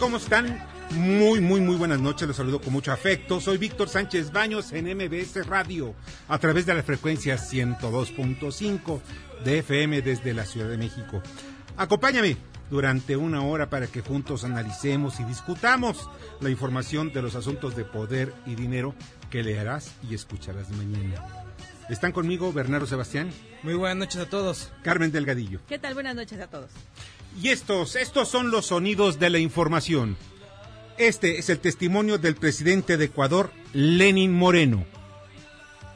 ¿Cómo están? Muy, muy, muy buenas noches. Los saludo con mucho afecto. Soy Víctor Sánchez Baños en MBS Radio, a través de la frecuencia 102.5 de FM desde la Ciudad de México. Acompáñame durante una hora para que juntos analicemos y discutamos la información de los asuntos de poder y dinero que leerás y escucharás mañana. Están conmigo Bernardo Sebastián. Muy buenas noches a todos. Carmen Delgadillo. ¿Qué tal? Buenas noches a todos. Y estos, estos son los sonidos de la información. Este es el testimonio del presidente de Ecuador, Lenin Moreno.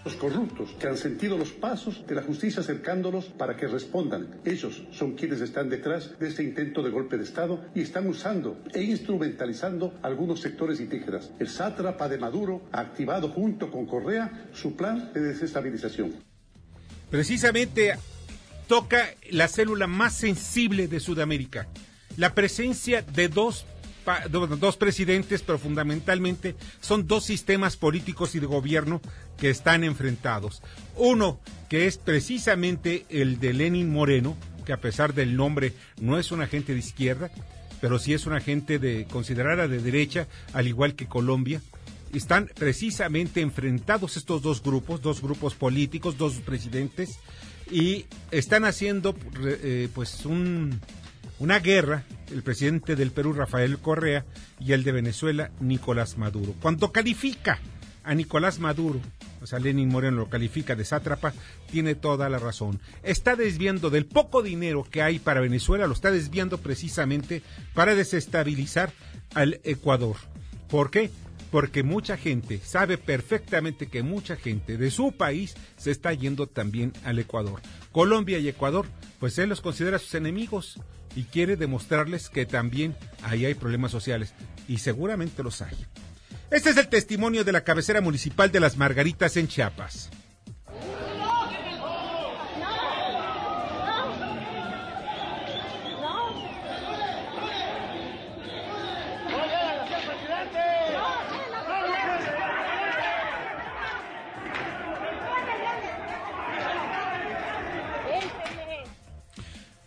Los corruptos que han sentido los pasos de la justicia acercándolos para que respondan. Ellos son quienes están detrás de este intento de golpe de Estado y están usando e instrumentalizando algunos sectores indígenas. El sátrapa de Maduro ha activado junto con Correa su plan de desestabilización. Precisamente toca la célula más sensible de Sudamérica, la presencia de dos dos presidentes, pero fundamentalmente son dos sistemas políticos y de gobierno que están enfrentados. Uno, que es precisamente el de Lenin Moreno, que a pesar del nombre no es un agente de izquierda, pero sí es un agente de considerada de derecha, al igual que Colombia. Están precisamente enfrentados estos dos grupos, dos grupos políticos, dos presidentes, y están haciendo eh, pues un, una guerra el presidente del Perú Rafael Correa y el de Venezuela Nicolás Maduro. Cuando califica a Nicolás Maduro, o sea, Lenin Moreno lo califica de sátrapa, tiene toda la razón. Está desviando del poco dinero que hay para Venezuela, lo está desviando precisamente para desestabilizar al Ecuador. ¿Por qué? Porque mucha gente sabe perfectamente que mucha gente de su país se está yendo también al Ecuador. Colombia y Ecuador, pues él los considera sus enemigos y quiere demostrarles que también ahí hay problemas sociales y seguramente los hay. Este es el testimonio de la cabecera municipal de Las Margaritas en Chiapas.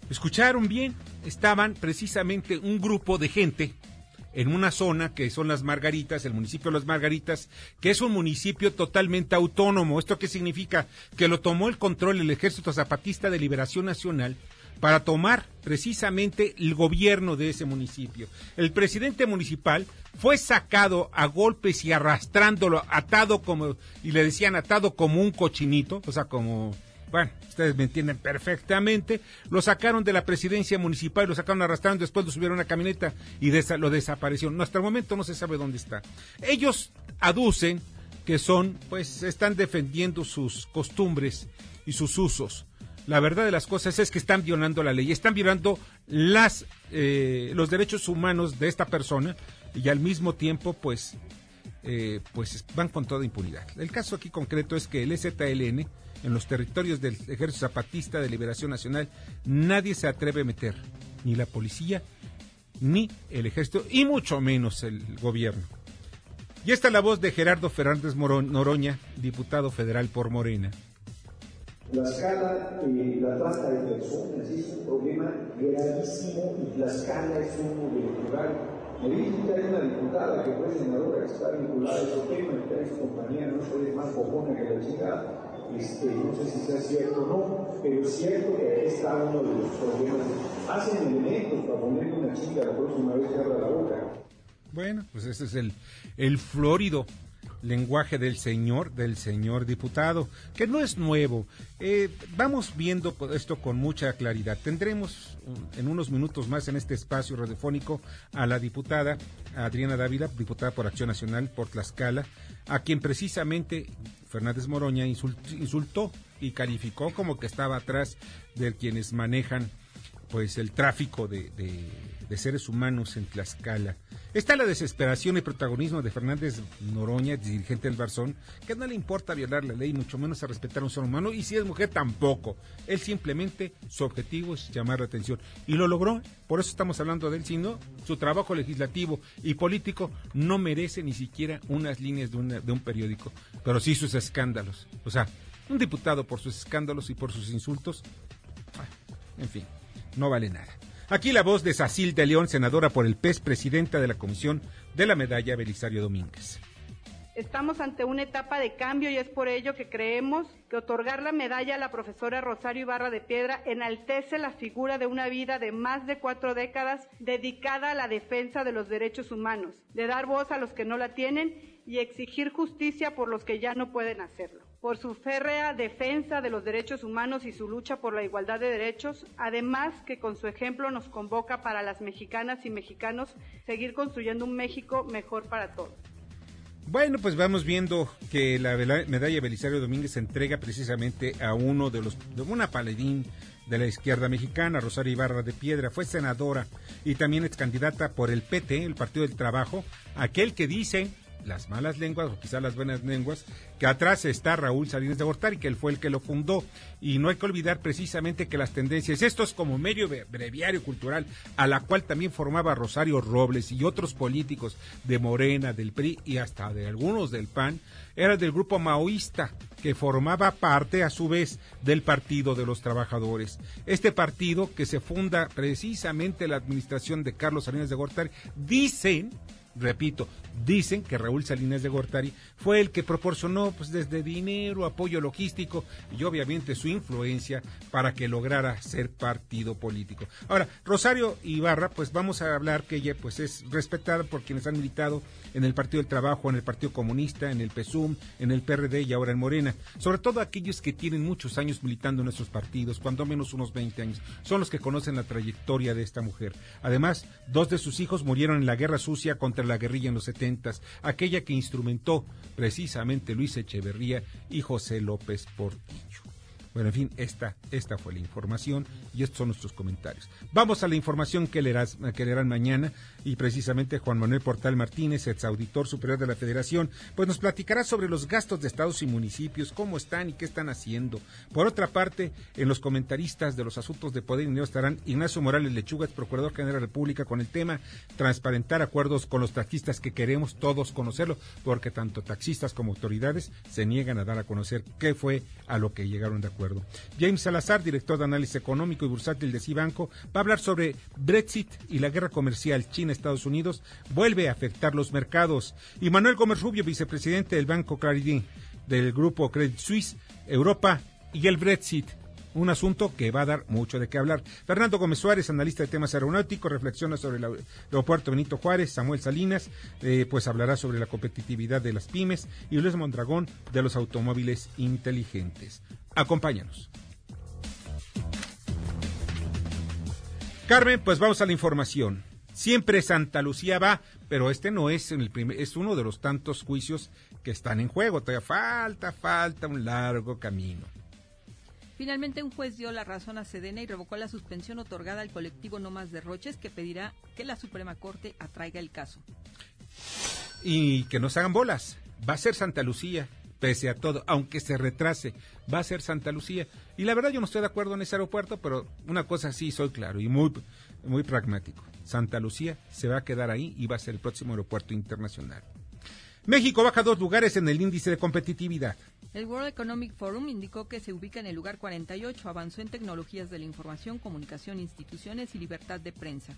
Escucharon bien, estaban precisamente un grupo de gente en una zona que son las Margaritas, el municipio de las Margaritas, que es un municipio totalmente autónomo. ¿Esto qué significa? Que lo tomó el control el Ejército Zapatista de Liberación Nacional para tomar precisamente el gobierno de ese municipio. El presidente municipal fue sacado a golpes y arrastrándolo, atado como, y le decían atado como un cochinito, o sea, como bueno, ustedes me entienden perfectamente, lo sacaron de la presidencia municipal, lo sacaron arrastrando, después lo subieron a una camioneta y lo desaparecieron. Hasta el momento no se sabe dónde está. Ellos aducen que son, pues, están defendiendo sus costumbres y sus usos. La verdad de las cosas es que están violando la ley, están violando las, eh, los derechos humanos de esta persona y al mismo tiempo, pues, eh, pues van con toda impunidad. El caso aquí concreto es que el ZLN en los territorios del Ejército Zapatista de Liberación Nacional, nadie se atreve a meter, ni la policía, ni el ejército, y mucho menos el gobierno. Y esta es la voz de Gerardo Fernández Noroña, diputado federal por Morena. La escala y la trata de personas es un problema gravísimo y la escala es uno de los lugares. Me que una diputada que fue senadora que está vinculada a ese tema, que es compañía, no soy más bojona que la este, no sé si sea cierto o no, pero es cierto que ahí está uno de los problemas. Hacen elementos para ponerle una chica la próxima vez que abra la boca. Bueno, pues ese es el, el florido lenguaje del señor, del señor diputado, que no es nuevo. Eh, vamos viendo esto con mucha claridad. Tendremos en unos minutos más en este espacio radiofónico a la diputada Adriana Dávila, diputada por Acción Nacional por Tlaxcala, a quien precisamente Fernández Moroña insultó y calificó como que estaba atrás de quienes manejan pues el tráfico de de seres humanos en Tlaxcala. Está la desesperación y protagonismo de Fernández Noroña, dirigente del Barzón, que no le importa violar la ley, mucho menos a respetar a un ser humano, y si es mujer tampoco. Él simplemente, su objetivo es llamar la atención. Y lo logró, por eso estamos hablando de él, sino su trabajo legislativo y político no merece ni siquiera unas líneas de, de un periódico, pero sí sus escándalos. O sea, un diputado por sus escándalos y por sus insultos, en fin, no vale nada. Aquí la voz de Sacil de León, senadora por el PES, presidenta de la Comisión de la Medalla Belisario Domínguez. Estamos ante una etapa de cambio y es por ello que creemos que otorgar la medalla a la profesora Rosario Ibarra de Piedra enaltece la figura de una vida de más de cuatro décadas dedicada a la defensa de los derechos humanos, de dar voz a los que no la tienen y exigir justicia por los que ya no pueden hacerlo por su férrea defensa de los derechos humanos y su lucha por la igualdad de derechos, además que con su ejemplo nos convoca para las mexicanas y mexicanos seguir construyendo un México mejor para todos. Bueno, pues vamos viendo que la medalla Belisario Domínguez se entrega precisamente a uno de los, de una paladín de la izquierda mexicana, Rosario Ibarra de Piedra, fue senadora y también es candidata por el PT, el Partido del Trabajo, aquel que dice las malas lenguas o quizás las buenas lenguas, que atrás está Raúl Salinas de Gortari, que él fue el que lo fundó. Y no hay que olvidar precisamente que las tendencias, esto es como medio breviario cultural, a la cual también formaba Rosario Robles y otros políticos de Morena, del PRI y hasta de algunos del PAN, era del grupo maoísta, que formaba parte a su vez del Partido de los Trabajadores. Este partido que se funda precisamente la administración de Carlos Salinas de Gortari, dicen repito, dicen que Raúl Salinas de Gortari fue el que proporcionó pues desde dinero, apoyo logístico y obviamente su influencia para que lograra ser partido político. Ahora, Rosario Ibarra, pues vamos a hablar que ella pues es respetada por quienes han militado en el Partido del Trabajo, en el Partido Comunista, en el PSUM, en el PRD y ahora en Morena. Sobre todo aquellos que tienen muchos años militando en esos partidos, cuando menos unos 20 años, son los que conocen la trayectoria de esta mujer. Además, dos de sus hijos murieron en la guerra sucia contra la guerrilla en los setentas, aquella que instrumentó precisamente Luis Echeverría y José López Portillo. Bueno, en fin, esta, esta fue la información y estos son nuestros comentarios. Vamos a la información que leerás, que leerán mañana y precisamente Juan Manuel Portal Martínez, ex auditor superior de la Federación, pues nos platicará sobre los gastos de estados y municipios, cómo están y qué están haciendo. Por otra parte, en los comentaristas de los asuntos de poder y dinero estarán Ignacio Morales Lechuga, ex procurador general de la República, con el tema transparentar acuerdos con los taxistas que queremos todos conocerlo, porque tanto taxistas como autoridades se niegan a dar a conocer qué fue a lo que llegaron de acuerdo. James Salazar, director de análisis económico y bursátil de Cibanco, va a hablar sobre Brexit y la guerra comercial China-Estados Unidos vuelve a afectar los mercados. Y Manuel Gómez Rubio, vicepresidente del Banco Clarity del grupo Credit Suisse, Europa y el Brexit un asunto que va a dar mucho de qué hablar. Fernando Gómez Suárez, analista de temas aeronáuticos, reflexiona sobre el aeropuerto Benito Juárez, Samuel Salinas, eh, pues hablará sobre la competitividad de las pymes y Luis Mondragón de los automóviles inteligentes. Acompáñanos. Carmen, pues vamos a la información. Siempre Santa Lucía va, pero este no es el primer, es uno de los tantos juicios que están en juego. Todavía falta, falta un largo camino. Finalmente, un juez dio la razón a Sedena y revocó la suspensión otorgada al colectivo No Más Derroches, que pedirá que la Suprema Corte atraiga el caso. Y que no se hagan bolas. Va a ser Santa Lucía pese a todo, aunque se retrase, va a ser Santa Lucía. Y la verdad yo no estoy de acuerdo en ese aeropuerto, pero una cosa sí soy claro y muy, muy pragmático. Santa Lucía se va a quedar ahí y va a ser el próximo aeropuerto internacional. México baja dos lugares en el índice de competitividad. El World Economic Forum indicó que se ubica en el lugar 48, avanzó en tecnologías de la información, comunicación, instituciones y libertad de prensa.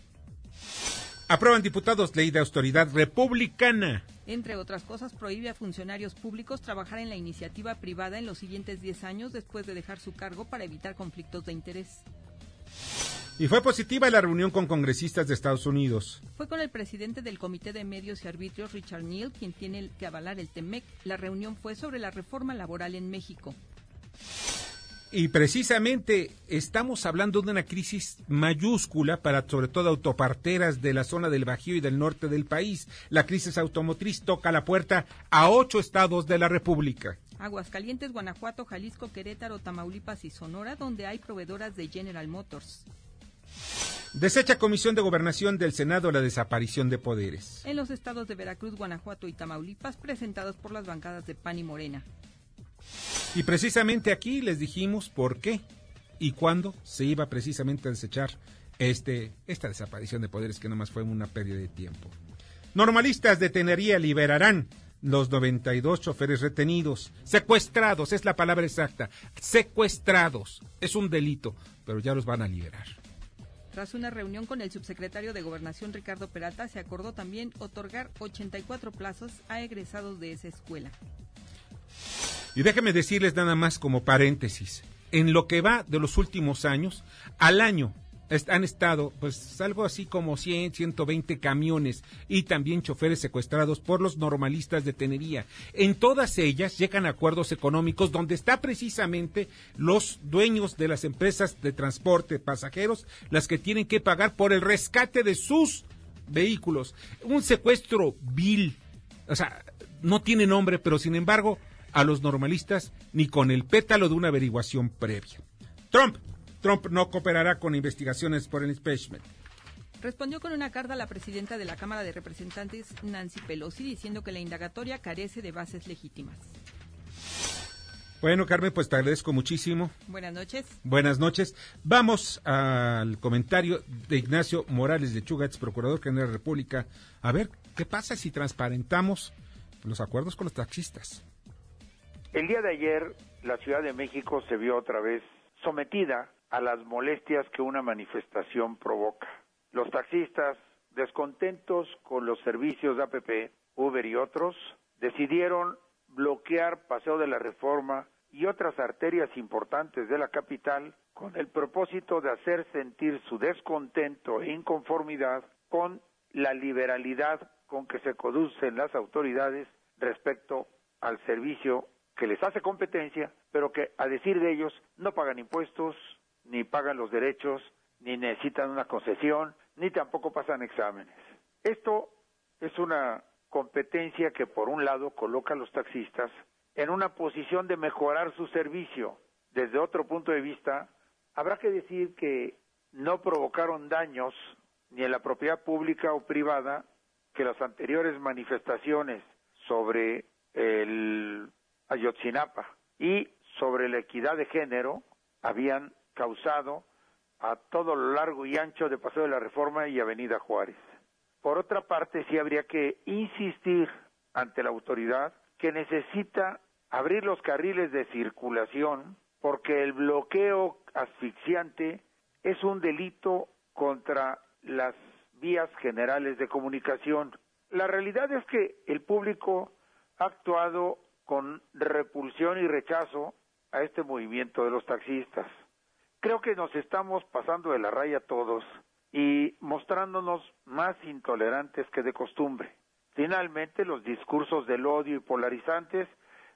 Aprueban diputados ley de autoridad republicana. Entre otras cosas, prohíbe a funcionarios públicos trabajar en la iniciativa privada en los siguientes 10 años después de dejar su cargo para evitar conflictos de interés. Y fue positiva la reunión con congresistas de Estados Unidos. Fue con el presidente del Comité de Medios y Arbitrios, Richard Neal, quien tiene que avalar el TEMEC. La reunión fue sobre la reforma laboral en México. Y precisamente estamos hablando de una crisis mayúscula para sobre todo autoparteras de la zona del Bajío y del norte del país. La crisis automotriz toca la puerta a ocho estados de la República. Aguascalientes, Guanajuato, Jalisco, Querétaro, Tamaulipas y Sonora, donde hay proveedoras de General Motors. Desecha Comisión de Gobernación del Senado la desaparición de poderes. En los estados de Veracruz, Guanajuato y Tamaulipas, presentados por las bancadas de PAN y Morena. Y precisamente aquí les dijimos por qué y cuándo se iba precisamente a desechar este, esta desaparición de poderes que nomás fue una pérdida de tiempo. Normalistas de Tenería liberarán los 92 choferes retenidos, secuestrados, es la palabra exacta, secuestrados, es un delito, pero ya los van a liberar. Tras una reunión con el subsecretario de Gobernación Ricardo Peralta, se acordó también otorgar 84 plazos a egresados de esa escuela. Y déjenme decirles nada más como paréntesis, en lo que va de los últimos años, al año han estado pues algo así como 100, 120 camiones y también choferes secuestrados por los normalistas de tenería. En todas ellas llegan acuerdos económicos donde está precisamente los dueños de las empresas de transporte pasajeros las que tienen que pagar por el rescate de sus vehículos. Un secuestro vil. O sea, no tiene nombre, pero sin embargo a los normalistas ni con el pétalo de una averiguación previa. Trump. Trump no cooperará con investigaciones por el impeachment. Respondió con una carta a la presidenta de la Cámara de Representantes, Nancy Pelosi, diciendo que la indagatoria carece de bases legítimas. Bueno, Carmen, pues te agradezco muchísimo. Buenas noches. Buenas noches. Vamos al comentario de Ignacio Morales de Chugats, procurador general de la República. A ver, ¿qué pasa si transparentamos los acuerdos con los taxistas? El día de ayer, la Ciudad de México se vio otra vez sometida a las molestias que una manifestación provoca. Los taxistas, descontentos con los servicios de APP, Uber y otros, decidieron bloquear Paseo de la Reforma y otras arterias importantes de la capital con el propósito de hacer sentir su descontento e inconformidad con la liberalidad con que se conducen las autoridades respecto al servicio que les hace competencia, pero que a decir de ellos no pagan impuestos, ni pagan los derechos, ni necesitan una concesión, ni tampoco pasan exámenes. Esto es una competencia que por un lado coloca a los taxistas en una posición de mejorar su servicio. Desde otro punto de vista, habrá que decir que no provocaron daños ni en la propiedad pública o privada que las anteriores manifestaciones sobre el Ayotzinapa y sobre la equidad de género habían causado a todo lo largo y ancho de Paseo de la Reforma y Avenida Juárez. Por otra parte, sí habría que insistir ante la autoridad que necesita abrir los carriles de circulación porque el bloqueo asfixiante es un delito contra las vías generales de comunicación. La realidad es que el público ha actuado con repulsión y rechazo a este movimiento de los taxistas. Creo que nos estamos pasando de la raya todos y mostrándonos más intolerantes que de costumbre. Finalmente, los discursos del odio y polarizantes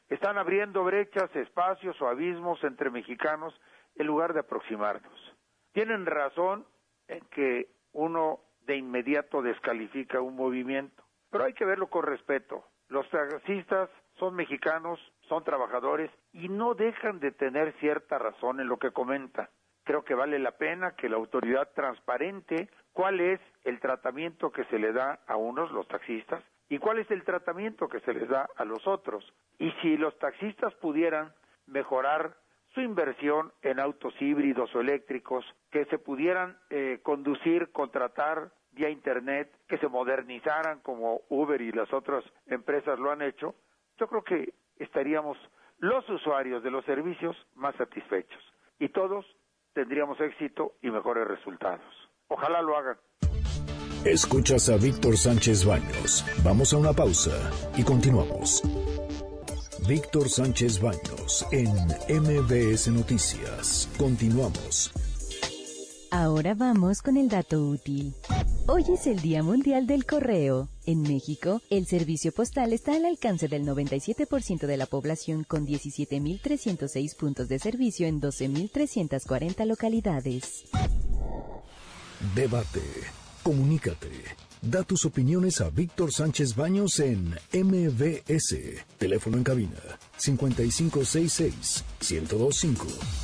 están abriendo brechas, espacios o abismos entre mexicanos en lugar de aproximarnos. Tienen razón en que uno de inmediato descalifica un movimiento, pero hay que verlo con respeto. Los taxistas son mexicanos, son trabajadores y no dejan de tener cierta razón en lo que comenta. Creo que vale la pena que la autoridad transparente cuál es el tratamiento que se le da a unos, los taxistas, y cuál es el tratamiento que se les da a los otros. Y si los taxistas pudieran mejorar su inversión en autos híbridos o eléctricos, que se pudieran eh, conducir, contratar vía Internet, que se modernizaran como Uber y las otras empresas lo han hecho, yo creo que estaríamos los usuarios de los servicios más satisfechos y todos tendríamos éxito y mejores resultados. Ojalá lo hagan. Escuchas a Víctor Sánchez Baños. Vamos a una pausa y continuamos. Víctor Sánchez Baños en MBS Noticias. Continuamos. Ahora vamos con el dato útil. Hoy es el Día Mundial del Correo. En México, el servicio postal está al alcance del 97% de la población con 17.306 puntos de servicio en 12.340 localidades. Debate. Comunícate. Da tus opiniones a Víctor Sánchez Baños en MBS. Teléfono en cabina 5566 1025.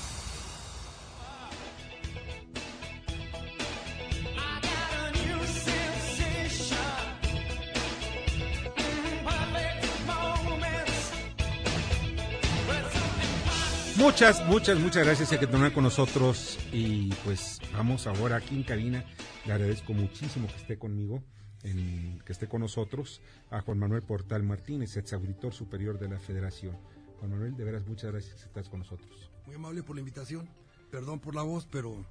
Muchas, muchas, muchas gracias a que tomen con nosotros y pues vamos ahora aquí en cabina. Le agradezco muchísimo que esté conmigo, en, que esté con nosotros, a Juan Manuel Portal Martínez, ex auditor superior de la Federación. Juan Manuel, de veras muchas gracias que estás con nosotros. Muy amable por la invitación. Perdón por la voz, pero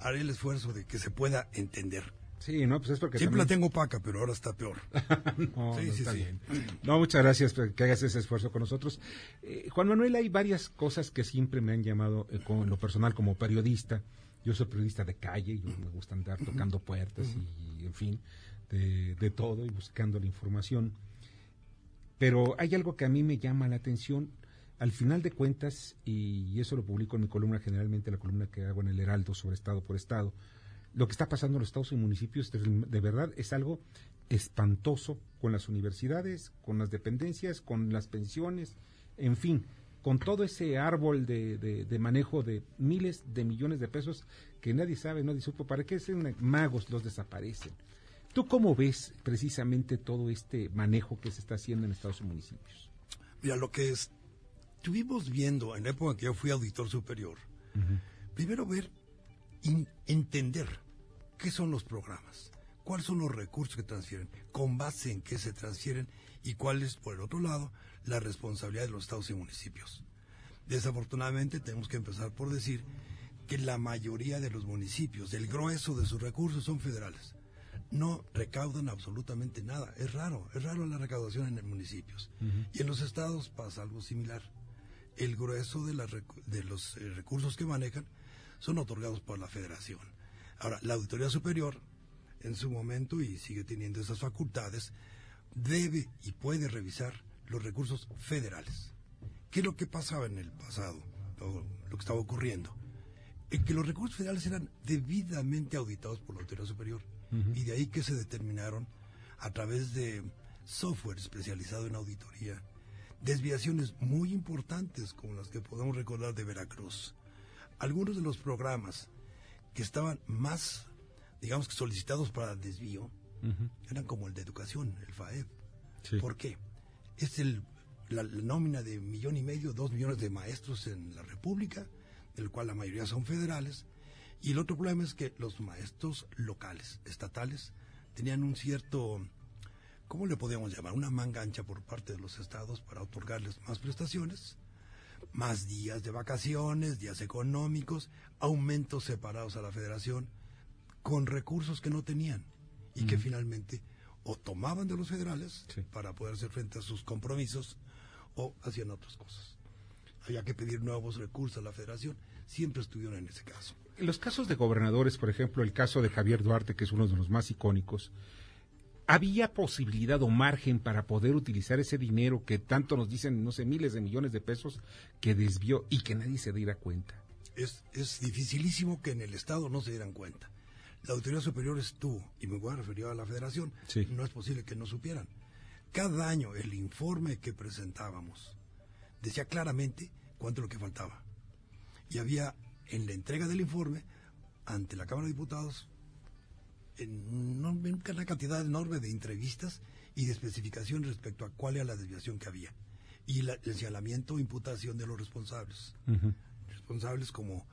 haré el esfuerzo de que se pueda entender. Sí, no, pues es porque Siempre la tengo opaca, pero ahora está peor. no, sí, sí, está bien. No, muchas gracias por que hagas ese esfuerzo con nosotros. Eh, Juan Manuel, hay varias cosas que siempre me han llamado eh, con lo personal como periodista. Yo soy periodista de calle, yo me gusta andar tocando puertas y, en fin, de, de todo y buscando la información. Pero hay algo que a mí me llama la atención. Al final de cuentas, y eso lo publico en mi columna, generalmente la columna que hago en el Heraldo sobre Estado por Estado, lo que está pasando en los estados y municipios de, verdad es algo espantoso con las universidades, con las dependencias, con las pensiones, en fin, con todo ese árbol de, de, de manejo de miles de millones de pesos que nadie sabe, nadie supo para qué ser magos los desaparecen. ¿Tú cómo ves precisamente todo este manejo que se está haciendo en estados y municipios? Mira, lo que estuvimos viendo en la época en que yo fui auditor superior, uh -huh. primero ver, in, entender qué son los programas, cuáles son los recursos que transfieren, con base en qué se transfieren y cuál es, por el otro lado, la responsabilidad de los estados y municipios. Desafortunadamente tenemos que empezar por decir que la mayoría de los municipios, el grueso de sus recursos son federales. No recaudan absolutamente nada. Es raro, es raro la recaudación en municipios. Uh -huh. Y en los estados pasa algo similar. El grueso de, la, de los eh, recursos que manejan son otorgados por la federación. Ahora, la Auditoría Superior, en su momento, y sigue teniendo esas facultades, debe y puede revisar los recursos federales. ¿Qué es lo que pasaba en el pasado? O lo que estaba ocurriendo. En que los recursos federales eran debidamente auditados por la Auditoría Superior. Uh -huh. Y de ahí que se determinaron, a través de software especializado en auditoría, desviaciones muy importantes como las que podemos recordar de Veracruz. Algunos de los programas que estaban más, digamos que solicitados para desvío, uh -huh. eran como el de educación, el FAEP. Sí. ¿Por qué? Es el, la, la, nómina de millón y medio, dos millones de maestros en la República, del cual la mayoría son federales, y el otro problema es que los maestros locales, estatales, tenían un cierto, ¿cómo le podríamos llamar? Una manga ancha por parte de los estados para otorgarles más prestaciones, más días de vacaciones, días económicos, aumentos separados a la federación, con recursos que no tenían y mm. que finalmente o tomaban de los federales sí. para poder hacer frente a sus compromisos o hacían otras cosas. Había que pedir nuevos recursos a la federación, siempre estuvieron en ese caso. En los casos de gobernadores, por ejemplo, el caso de Javier Duarte, que es uno de los más icónicos, ¿había posibilidad o margen para poder utilizar ese dinero que tanto nos dicen, no sé, miles de millones de pesos que desvió y que nadie se diera cuenta? Es, es dificilísimo que en el Estado no se dieran cuenta. La autoridad superior estuvo, y me voy a referir a la federación, sí. no es posible que no supieran. Cada año el informe que presentábamos decía claramente cuánto es lo que faltaba. Y había en la entrega del informe ante la Cámara de Diputados en una cantidad enorme de entrevistas y de especificación respecto a cuál era la desviación que había. Y la, el señalamiento o imputación de los responsables. Uh -huh. Responsables como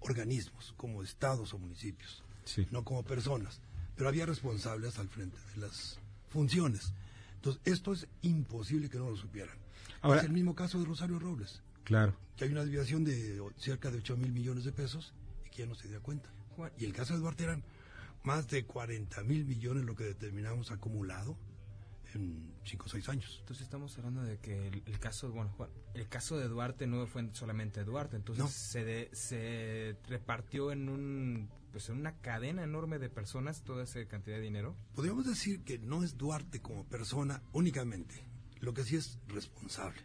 organismos, como estados o municipios, sí. no como personas. Pero había responsables al frente de las funciones. Entonces, esto es imposible que no lo supieran. Ahora, es el mismo caso de Rosario Robles. Claro. Que hay una desviación de cerca de 8 mil millones de pesos y que ya no se dio cuenta. Y el caso de Duarte eran más de 40 mil millones lo que determinamos acumulado en 5 o 6 años. Entonces estamos hablando de que el, el, caso, bueno, Juan, el caso de Duarte no fue solamente Duarte, entonces no. se, de, se repartió en un pues en una cadena enorme de personas toda esa cantidad de dinero. Podríamos decir que no es Duarte como persona únicamente, lo que sí es responsable,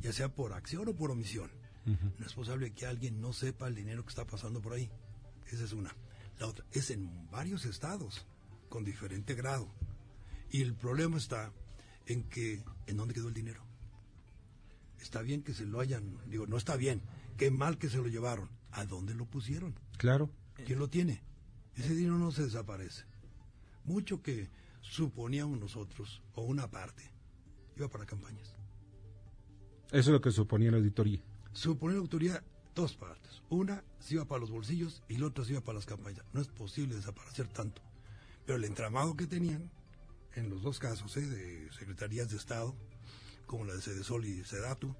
ya sea por acción o por omisión. No es posible que alguien no sepa el dinero que está pasando por ahí. Esa es una. La otra es en varios estados, con diferente grado. Y el problema está en que, ¿en dónde quedó el dinero? Está bien que se lo hayan, digo, no está bien, qué mal que se lo llevaron. ¿A dónde lo pusieron? Claro. ¿Quién lo tiene? Ese dinero no se desaparece. Mucho que suponíamos nosotros, o una parte, iba para campañas. Eso es lo que suponía la auditoría. Suponía la auditoría dos partes. Una se iba para los bolsillos y la otra se iba para las campañas. No es posible desaparecer tanto. Pero el entramado que tenían, en los dos casos, ¿eh? de secretarías de Estado, como la de Cedesol y Sedatu,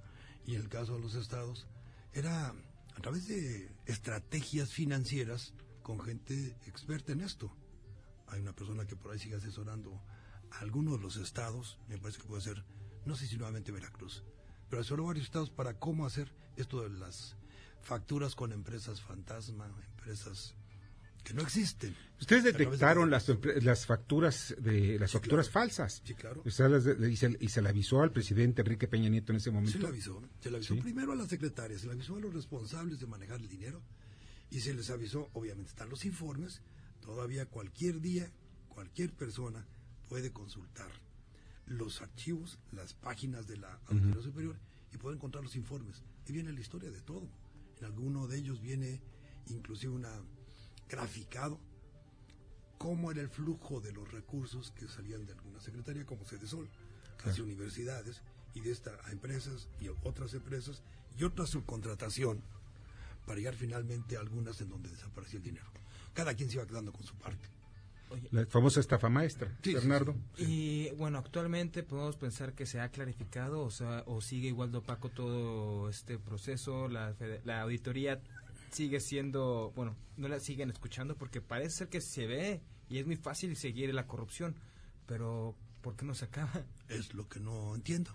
y en el caso de los estados, era a través de estrategias financieras con gente experta en esto. Hay una persona que por ahí sigue asesorando a algunos de los estados, me parece que puede ser, no sé si nuevamente Veracruz, pero asesoró varios estados para cómo hacer esto de las facturas con empresas fantasma, empresas que no existen. Ustedes detectaron las, las facturas de las facturas falsas. Sí, claro. y, se, y, se, le avisó al presidente Enrique Peña Nieto en ese momento. Se le avisó. Se avisó primero a la secretaria, se le avisó a los responsables de manejar el dinero y se les avisó, obviamente están los informes, todavía cualquier día, cualquier persona puede consultar los archivos, las páginas de la Auditoría Superior y puede encontrar los informes. Y viene la historia de todo. En alguno de ellos viene inclusive una graficado cómo era el flujo de los recursos que salían de alguna secretaría como Cedesol, hacia universidades y de esta a empresas y otras empresas y otra subcontratación para llegar finalmente a algunas en donde desaparecía el dinero. Cada quien se iba quedando con su parte. La famosa estafa maestra, Bernardo. y bueno, actualmente podemos pensar que se ha clarificado o, sea, o sigue igual de opaco todo este proceso. La, la auditoría sigue siendo, bueno, no la siguen escuchando porque parece ser que se ve y es muy fácil seguir la corrupción, pero ¿por qué no se acaba? Es lo que no entiendo.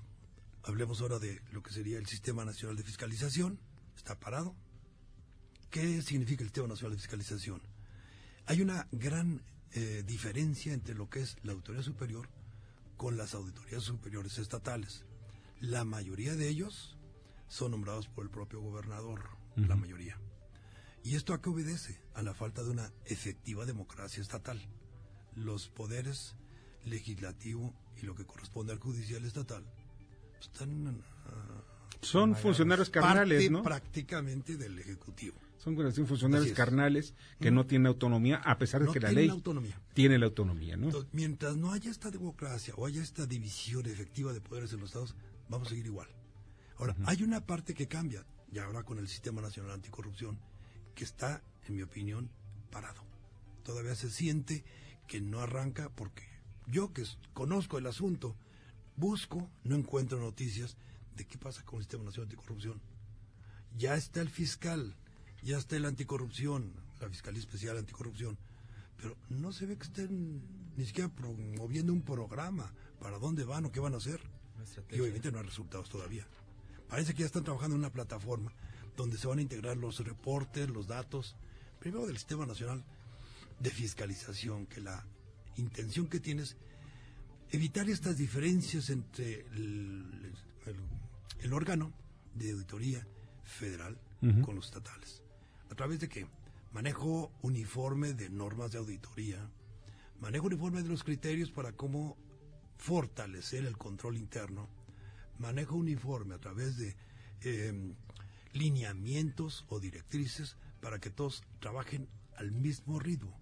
Hablemos ahora de lo que sería el Sistema Nacional de Fiscalización. Está parado. ¿Qué significa el Sistema Nacional de Fiscalización? Hay una gran eh, diferencia entre lo que es la Autoridad Superior con las auditorías superiores estatales. La mayoría de ellos son nombrados por el propio gobernador, la mayoría. ¿Y esto a qué obedece? A la falta de una efectiva democracia estatal. Los poderes legislativo y lo que corresponde al judicial estatal están... Uh, son funcionarios carnales, ¿no? prácticamente del ejecutivo. Son funcionarios carnales que no tienen autonomía, a pesar de que la ley autonomía. tiene la autonomía, ¿no? mientras no haya esta democracia o haya esta división efectiva de poderes en los estados, vamos a seguir igual. Ahora, hay una parte que cambia, y ahora con el Sistema Nacional Anticorrupción, que está, en mi opinión, parado. Todavía se siente que no arranca porque yo que conozco el asunto, busco, no encuentro noticias de qué pasa con el Sistema Nacional Anticorrupción. Ya está el fiscal, ya está el anticorrupción, la Fiscalía Especial Anticorrupción, pero no se ve que estén ni siquiera promoviendo un programa para dónde van o qué van a hacer. Y obviamente no hay resultados todavía. Parece que ya están trabajando en una plataforma donde se van a integrar los reportes, los datos, primero del Sistema Nacional de Fiscalización, que la intención que tienes evitar estas diferencias entre el, órgano de auditoría federal con los estatales. ¿A través de qué? Manejo uniforme de normas de auditoría, manejo uniforme de los criterios para cómo fortalecer el control interno, manejo uniforme a través de em, lineamientos o directrices para que todos trabajen al mismo ritmo.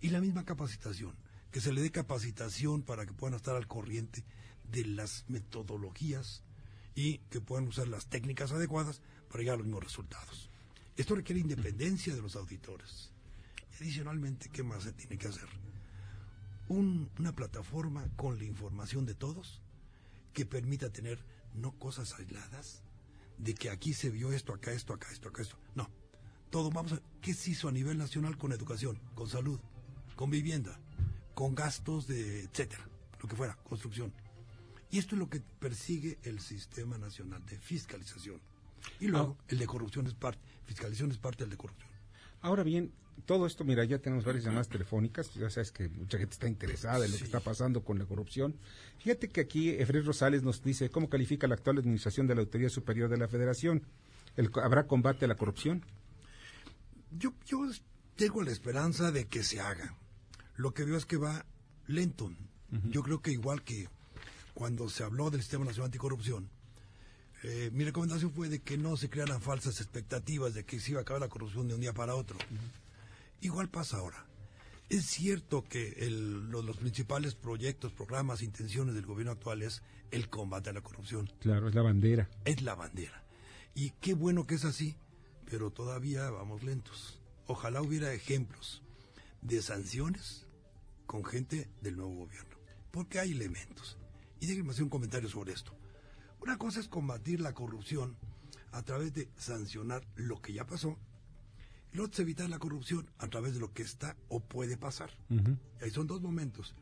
Y la misma capacitación, que se le dé capacitación para que puedan estar al corriente de las metodologías y que puedan usar las técnicas adecuadas para llegar a los mismos resultados. Esto requiere independencia de los auditores. Y adicionalmente, ¿qué más se tiene que hacer? una plataforma con la información de todos que permita tener no cosas aisladas, de que aquí se vio esto, acá esto, acá esto, acá esto. No. Todo, vamos a ¿qué se hizo a nivel nacional con educación, con salud, con vivienda, con gastos de etcétera, lo que fuera, construcción? Y esto es lo que persigue el Sistema Nacional de Fiscalización. Y luego, ah. el de corrupción es parte, fiscalización es parte del de corrupción. Ahora bien, todo esto, mira, ya tenemos varias llamadas telefónicas, ya sabes que mucha gente está interesada en lo que está pasando con la corrupción. Fíjate que aquí Efraín Rosales nos dice cómo califica la actual administración de la Autoridad Superior de la Federación. El- ¿Habrá combate a la corrupción? Yo, yo tengo la esperanza de que se haga. Lo que veo es que va lento. Yo creo que igual que cuando se habló del Sistema Nacional Anticorrupción, eh, mi recomendación fue de que no se crearan falsas expectativas de que se iba a acabar la corrupción de un día para otro. Igual pasa ahora. Es cierto que el- lo- los principales proyectos, programas, intenciones del gobierno actual es el combate a la corrupción. Claro, es la bandera. Es la bandera. Y qué bueno que es así, pero todavía vamos lentos. Ojalá hubiera ejemplos de sanciones con gente del nuevo gobierno, porque hay elementos. Y déjenme hacer un comentario sobre esto. Una cosa es combatir la corrupción a través de sancionar lo que ya pasó, y la otra es evitar la corrupción a través de lo que está o puede pasar. Ahí son dos momentos.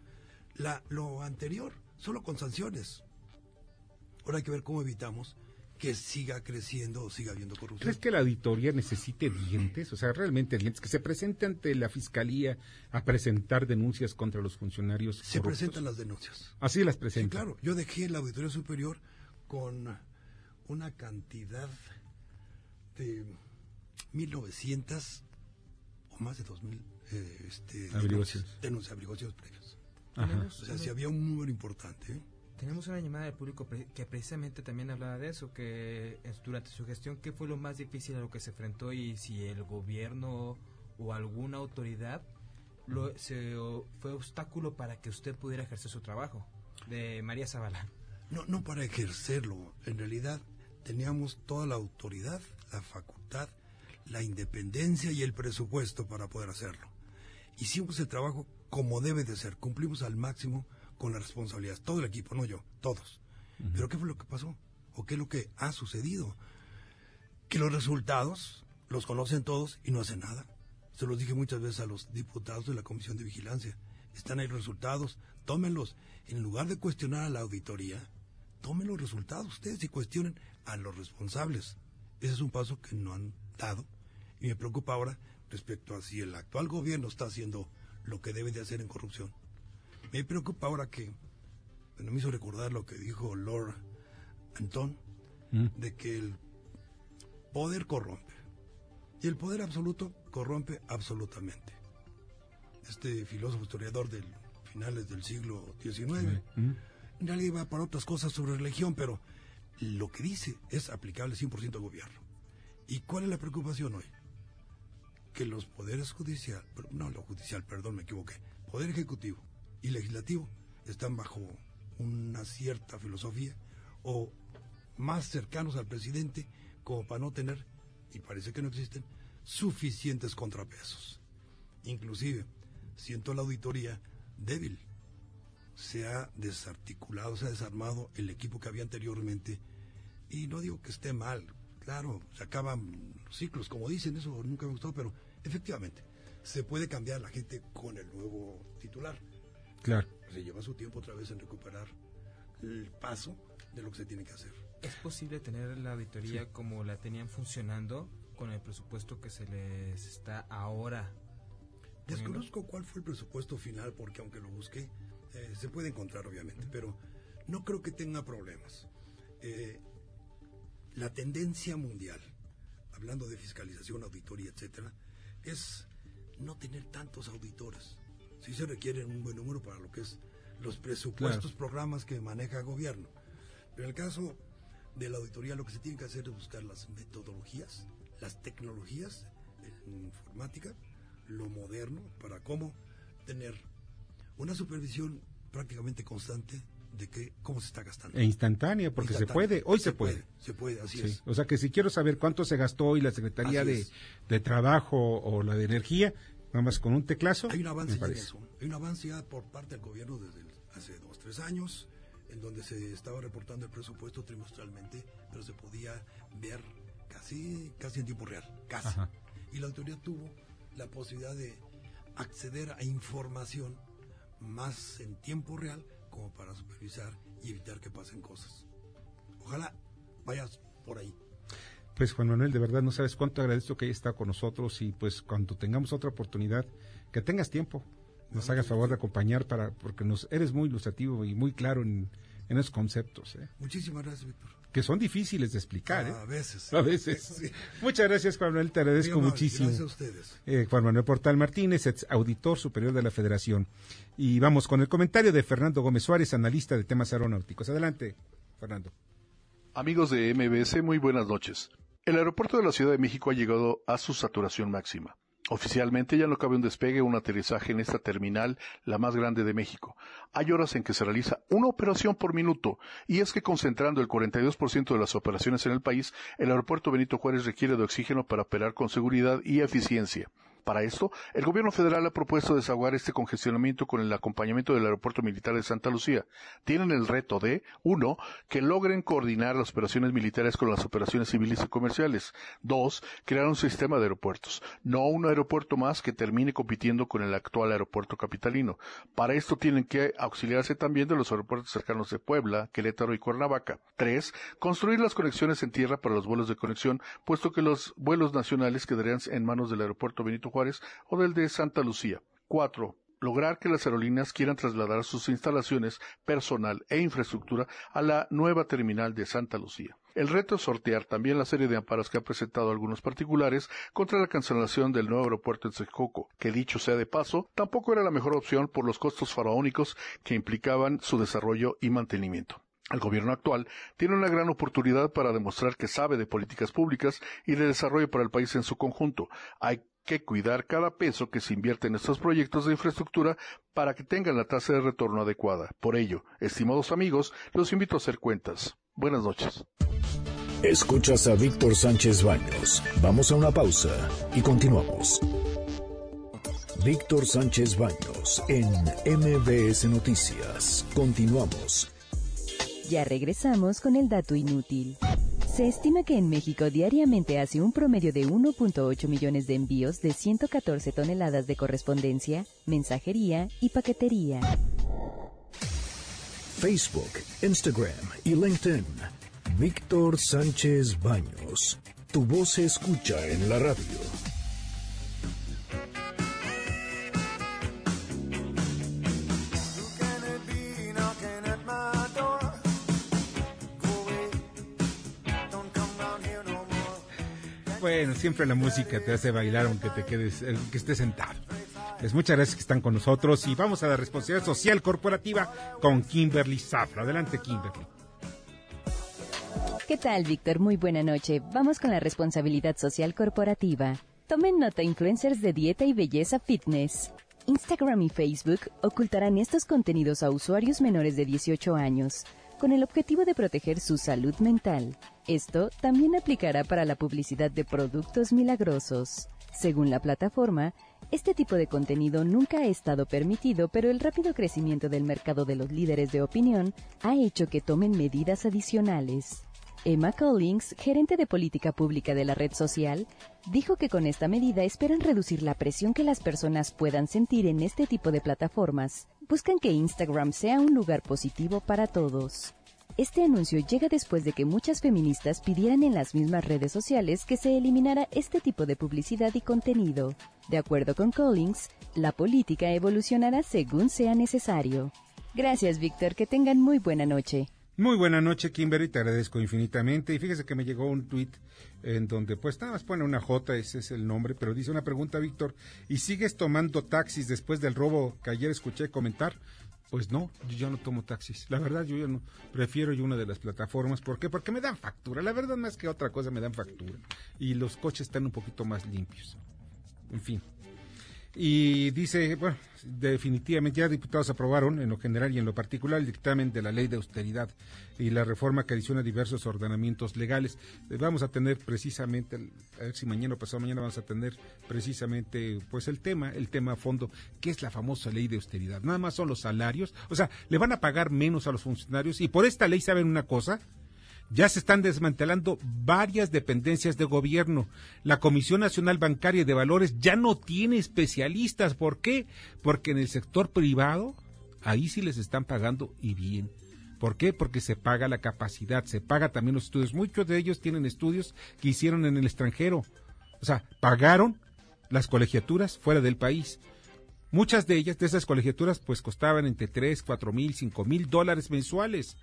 La, lo anterior, solo con sanciones. Ahora hay que ver cómo evitamos que siga creciendo o siga habiendo corrupción. ¿Crees que la auditoría necesite dientes? O sea, realmente dientes, que se presente ante la fiscalía a presentar denuncias contra los funcionarios. Se corruptos? presentan las denuncias. Así las Sí, presenta. claro. Yo dejé la Auditoría Superior con una cantidad de 1.900 o más de 2.000 eh, este, Averiguaciones. denuncias, averiguaciones previas. Ajá. O sea, si había un número importante. ¿eh? Tenemos una llamada del público pre- que precisamente también hablaba de eso, que durante su gestión, ¿qué fue lo más difícil a lo que se enfrentó y si el gobierno o alguna autoridad lo, se, o- fue obstáculo para que usted pudiera ejercer su trabajo? De María Zavala. No, no para ejercerlo. En realidad teníamos toda la autoridad, la facultad, la independencia y el presupuesto para poder hacerlo. Hicimos el trabajo como debe de ser. Cumplimos al máximo con las responsabilidades. Todo el equipo, no yo, todos. Pero ¿qué fue lo que pasó? ¿O qué es lo que ha sucedido? Que los resultados los conocen todos y no hacen nada. Se los dije muchas veces a los diputados de la Comisión de Vigilancia. Están ahí los resultados, tómenlos. En lugar de cuestionar a la auditoría, tomen los resultados ustedes y cuestionen a los responsables. Ese es un paso que no han dado y me preocupa ahora respecto a si el actual gobierno está haciendo lo que debe de hacer en corrupción. Me preocupa ahora que, bueno, me hizo recordar lo que dijo Lord Anton, Mm. de que el poder corrompe. Y el poder absoluto corrompe absolutamente. Este filósofo historiador del finales del siglo XIX, Mm. En realidad va para otras cosas sobre religión, pero lo que dice es aplicable 100% al gobierno. ¿Y cuál es la preocupación hoy? Que los poderes judicial, no lo judicial, perdón, me equivoqué, poder ejecutivo y legislativo están bajo una cierta filosofía o más cercanos al presidente como para no tener, y parece que no existen, suficientes contrapesos. Inclusive, siento la auditoría débil. Se ha desarticulado, se ha desarmado el equipo que había anteriormente. Y no digo que esté mal, claro, se acaban los ciclos, como dicen, eso nunca me gustó, pero efectivamente, se puede cambiar la gente con el nuevo titular. Claro. Se lleva su tiempo otra vez en recuperar el paso de lo que se tiene que hacer. ¿Es posible tener la auditoría como la tenían funcionando con el presupuesto que se les está ahora? poniendo? Desconozco cuál fue el presupuesto final, porque aunque lo busqué, eh, se puede encontrar obviamente, pero no creo que tenga problemas. Eh, la tendencia mundial, hablando de fiscalización, auditoría, etcétera, es no tener tantos auditores. Sí se requiere un buen número para lo que es los presupuestos, programas que maneja el gobierno. Pero en el caso de la auditoría, lo que se tiene que hacer es buscar las metodologías, las tecnologías en informática, lo moderno, para cómo tener una supervisión prácticamente constante de que, cómo se está gastando. E instantánea, porque se puede, hoy se, puede. Se puede, así Sí. es. O sea que si quiero saber cuánto se gastó hoy la Secretaría de, de Trabajo o la de Energía, nada más con un teclazo, Hay un avance ya eso. Hay un avance ya por parte del gobierno desde el- hace dos, tres años, en donde se estaba reportando el presupuesto trimestralmente, pero se podía ver casi, casi en tiempo real, casi. Ajá. Y la autoridad tuvo la posibilidad de acceder a información más en tiempo real como para supervisar y evitar que pasen cosas. Ojalá vayas por ahí. Pues Juan Manuel, de verdad no sabes cuánto agradezco que hayas estado con nosotros y pues cuando tengamos otra oportunidad, que tengas tiempo, nos hagas favor de acompañar para porque nos eres muy ilustrativo y muy claro en, en esos conceptos. ¿eh? Muchísimas gracias, Víctor. Que son difíciles de explicar. ¿eh? A veces. A veces. Muchas gracias, Juan Manuel, te agradezco muchísimo. Gracias a ustedes. Eh, Juan Manuel Portal Martínez, ex auditor superior de la Federación. Y vamos con el comentario de Fernando Gómez Suárez, analista de temas aeronáuticos. Adelante, Fernando. Amigos de MBS, muy buenas noches. El aeropuerto de la Ciudad de México ha llegado a su saturación máxima. Oficialmente ya no cabe un despegue o un aterrizaje en esta terminal, la más grande de México. Hay horas en que se realiza una operación por minuto, y es que concentrando el 42% de las operaciones en el país, el aeropuerto Benito Juárez requiere de oxígeno para operar con seguridad y eficiencia. Para esto, el gobierno federal ha propuesto desahogar este congestionamiento con el acompañamiento del Aeropuerto Militar de Santa Lucía. Tienen el reto de, uno, que logren coordinar las operaciones militares con las operaciones civiles y comerciales. Dos, crear un sistema de aeropuertos, no un aeropuerto más que termine compitiendo con el actual aeropuerto capitalino. Para esto tienen que auxiliarse también de los aeropuertos cercanos de Puebla, Querétaro y Cuernavaca. Tres, construir las conexiones en tierra para los vuelos de conexión, puesto que los vuelos nacionales quedarían en manos del aeropuerto Benito Juárez o del de Santa Lucía. Cuatro, lograr que las aerolíneas quieran trasladar sus instalaciones, personal e infraestructura a la nueva terminal de Santa Lucía. El reto es sortear también la serie de amparos que han presentado algunos particulares contra la cancelación del nuevo aeropuerto en Texcoco, que dicho sea de paso, tampoco era la mejor opción por los costos faraónicos que implicaban su desarrollo y mantenimiento. El gobierno actual tiene una gran oportunidad para demostrar que sabe de políticas públicas y de desarrollo para el país en su conjunto. Hay que cuidar cada peso que se invierte en estos proyectos de infraestructura para que tengan la tasa de retorno adecuada. Por ello, estimados amigos, los invito a hacer cuentas. Buenas noches. Escuchas a Víctor Sánchez Baños. Vamos a una pausa y continuamos. Víctor Sánchez Baños en MBS Noticias. Continuamos. Ya regresamos con el dato inútil. Se estima que en México diariamente hace un promedio de 1.8 millones de envíos de 114 toneladas de correspondencia, mensajería y paquetería. Facebook, Instagram y LinkedIn. Víctor Sánchez Baños. Tu voz se escucha en la radio. Bueno, siempre la música te hace bailar aunque te quedes, eh, que estés sentado. Pues muchas gracias que están con nosotros y vamos a la responsabilidad social corporativa con Kimberly Zafra. Adelante, Kimberly. ¿Qué tal, Víctor? Muy buena noche. Vamos con la responsabilidad social corporativa. Tomen nota influencers de dieta y belleza fitness. Instagram y Facebook ocultarán estos contenidos a usuarios menores de 18 años, con el objetivo de proteger su salud mental. Esto también aplicará para la publicidad de productos milagrosos. Según la plataforma, este tipo de contenido nunca ha estado permitido, pero el rápido crecimiento del mercado de los líderes de opinión ha hecho que tomen medidas adicionales. Emma Collins, gerente de política pública de la red social, dijo que con esta medida esperan reducir la presión que las personas puedan sentir en este tipo de plataformas. Buscan que Instagram sea un lugar positivo para todos. Este anuncio llega después de que muchas feministas pidieran en las mismas redes sociales que se eliminara este tipo de publicidad y contenido. De acuerdo con Collins, la política evolucionará según sea necesario. Gracias, Víctor. Que tengan muy buena noche. Muy buena noche, Kimberly, te agradezco infinitamente. Y fíjese que me llegó un tuit en donde pues nada más pone una J, ese es el nombre, pero dice una pregunta, Víctor, ¿y sigues tomando taxis después del robo que ayer escuché comentar? Pues no, yo ya no tomo taxis. La verdad, yo ya no. Prefiero yo una de las plataformas. ¿Por qué? Porque me dan factura. La verdad, más que otra cosa, me dan factura. Y los coches están un poquito más limpios. En fin. Y dice, bueno, definitivamente ya diputados aprobaron en lo general y en lo particular el dictamen de la ley de austeridad y la reforma que adiciona diversos ordenamientos legales. Eh, Vamos a tener precisamente, a ver si mañana o pasado mañana vamos a tener precisamente pues el tema, el tema a fondo, que es la famosa ley de austeridad. Nada más son los salarios, o sea, le van a pagar menos a los funcionarios y por esta ley saben una cosa, ya se están desmantelando varias dependencias de gobierno. La Comisión Nacional Bancaria de Valores ya no tiene especialistas. ¿Por qué? Porque en el sector privado, ahí sí les están pagando y bien. ¿Por qué? Porque se paga la capacidad, se paga también los estudios. Muchos de ellos tienen estudios que hicieron en el extranjero. O sea, pagaron las colegiaturas fuera del país. Muchas de ellas, de esas colegiaturas, pues costaban entre 3, 4 mil, 5 mil dólares mensuales.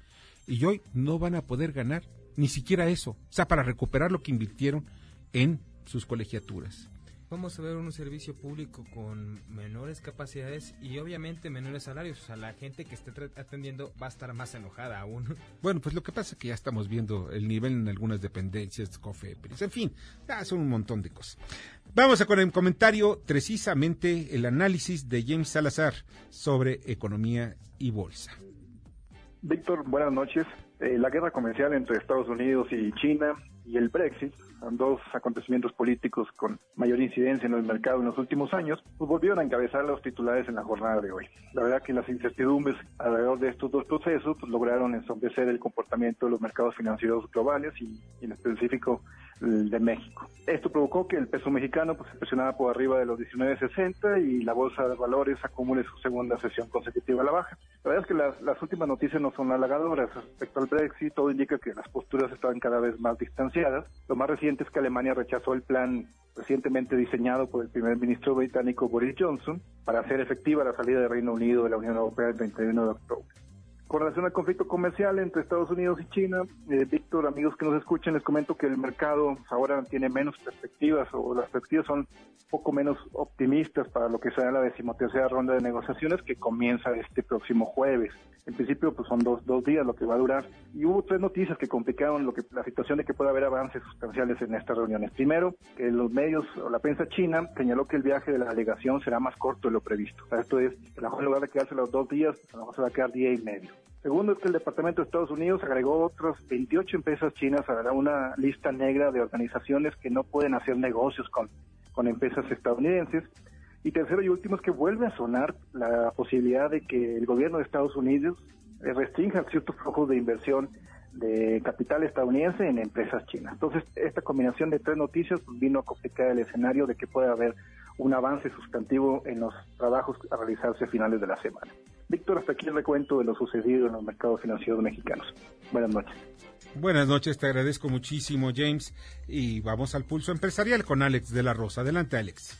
Y hoy no van a poder ganar ni siquiera eso. O sea, para recuperar lo que invirtieron en sus colegiaturas vamos a ver un servicio público con menores capacidades y obviamente menores salarios. O sea, la gente que esté atendiendo va a estar más enojada aún. Bueno, pues lo que pasa es que ya estamos viendo el nivel en algunas dependencias, COFEPRIS, en fin, ya son un montón de cosas. Vamos a con el comentario, precisamente el análisis de James Salazar sobre economía y bolsa. Víctor, buenas noches. Eh, la guerra comercial entre Estados Unidos y China y el Brexit dos acontecimientos políticos con mayor incidencia en el mercado en los últimos años, pues volvieron a encabezar los titulares en la jornada de hoy. La verdad que las incertidumbres alrededor de estos dos procesos pues, lograron ensombrecer el comportamiento de los mercados financieros globales y, en específico el de México. Esto provocó que el peso mexicano pues, se presionara por arriba de los 19.60 y la bolsa de valores acumule su segunda sesión consecutiva a la baja. La verdad es que las, las últimas noticias no son halagadoras respecto al Brexit. Todo indica que las posturas estaban cada vez más distanciadas. Lo más reciente es que Alemania rechazó el plan recientemente diseñado por el primer ministro británico Boris Johnson para hacer efectiva la salida del Reino Unido de la Unión Europea el 31 de octubre. Con relación al conflicto comercial entre Estados Unidos y China, eh, Víctor, amigos que nos escuchen, les comento que el mercado ahora tiene menos perspectivas o las perspectivas son un poco menos optimistas para lo que será la decimotercera ronda de negociaciones que comienza este próximo jueves. En principio, pues son dos, dos días lo que va a durar. Y hubo tres noticias que complicaron lo que, la situación de que pueda haber avances sustanciales en estas reuniones. Primero, que los medios o la prensa china señaló que el viaje de la delegación será más corto de lo previsto. Esto es, a lo mejor en lugar de quedarse los dos días, a lo mejor va a quedar día y medio. Segundo es que el Departamento de Estados Unidos agregó otras 28 empresas chinas a una lista negra de organizaciones que no pueden hacer negocios con, con empresas estadounidenses. Y tercero y último es que vuelve a sonar la posibilidad de que el gobierno de Estados Unidos eh, restrinja ciertos flujos de inversión de capital estadounidense en empresas chinas. Entonces, esta combinación de tres noticias pues, vino a complicar el escenario de que pueda haber un avance sustantivo en los trabajos a realizarse a finales de la semana. Víctor, hasta aquí el recuento de lo sucedido en los mercados financieros mexicanos. Buenas noches. Buenas noches, te agradezco muchísimo, James. Y vamos al pulso empresarial con Alex de la Rosa. Adelante, Alex.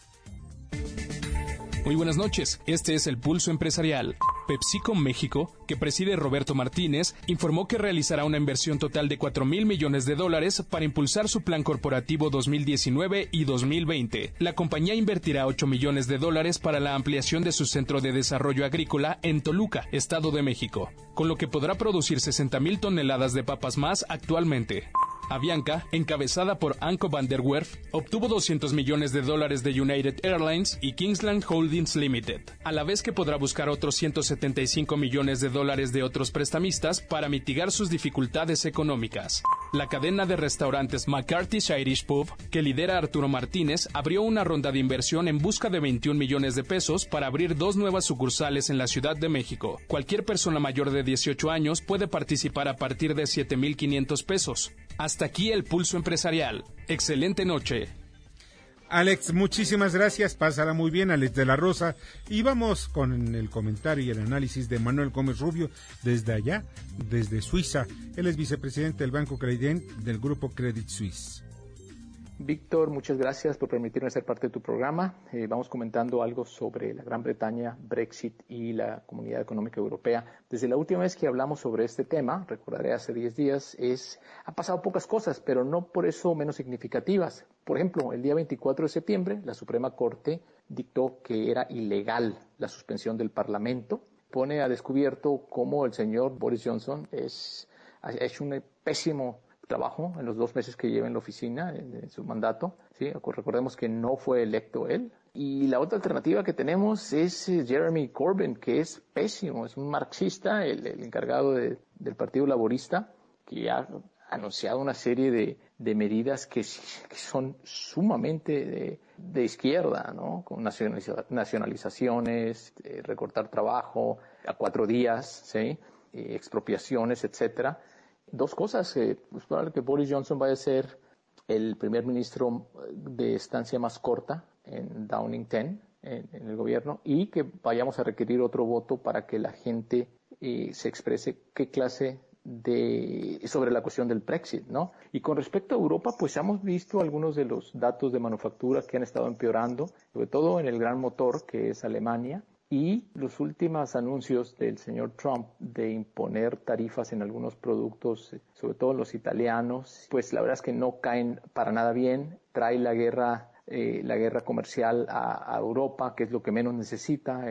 Muy buenas noches, este es el Pulso Empresarial. PepsiCo México, que preside Roberto Martínez, informó que realizará una inversión total de 4 mil millones de dólares para impulsar su plan corporativo 2019 y 2020. La compañía invertirá 8 millones de dólares para la ampliación de su centro de desarrollo agrícola en Toluca, Estado de México, con lo que podrá producir 60 mil toneladas de papas más actualmente. Avianca, encabezada por Anko van der Werf, obtuvo 200 millones de dólares de United Airlines y Kingsland Holdings Limited, a la vez que podrá buscar otros 175 millones de dólares de otros prestamistas para mitigar sus dificultades económicas. La cadena de restaurantes McCarthy's Irish Pub, que lidera Arturo Martínez, abrió una ronda de inversión en busca de 21 millones de pesos para abrir dos nuevas sucursales en la Ciudad de México. Cualquier persona mayor de 18 años puede participar a partir de 7.500 pesos. Hasta aquí el pulso empresarial. Excelente noche. Alex, muchísimas gracias. Pásala muy bien, Alex de la Rosa. Y vamos con el comentario y el análisis de Manuel Gómez Rubio desde allá, desde Suiza. Él es vicepresidente del Banco Credit del grupo Credit Suisse. Víctor, muchas gracias por permitirme ser parte de tu programa. Eh, vamos comentando algo sobre la Gran Bretaña, Brexit y la Comunidad Económica Europea. Desde la última vez que hablamos sobre este tema, recordaré hace 10 días, es, ha pasado pocas cosas, pero no por eso menos significativas. Por ejemplo, el día 24 de septiembre, la Suprema Corte dictó que era ilegal la suspensión del Parlamento. Pone a descubierto cómo el señor Boris Johnson es, ha un pésimo trabajo en los dos meses que lleva en la oficina, en, su mandato. ¿sí? Recordemos que no fue electo él. Y la otra alternativa que tenemos es eh, Jeremy Corbyn, que es pésimo, es un marxista, el, encargado del Partido Laborista, que ha anunciado una serie de, medidas que, son sumamente de, izquierda, ¿no? Con nacionalizaciones, eh, recortar trabajo a cuatro días. Eh, expropiaciones, etcétera dos cosas. Eh, es probable que Boris Johnson vaya a ser el primer ministro de estancia más corta en Downing 10, en, el gobierno, y que vayamos a requerir otro voto para que la gente eh, se exprese qué clase de, sobre la cuestión del Brexit, ¿no? Y con respecto a Europa, pues hemos visto algunos de los datos de manufactura que han estado empeorando, sobre todo en el gran motor que es Alemania, y los últimos anuncios del señor Trump de imponer tarifas en algunos productos, sobre todo los italianos, pues la verdad es que no caen para nada bien, trae la guerra eh, la guerra comercial a, Europa, que es lo que menos necesita,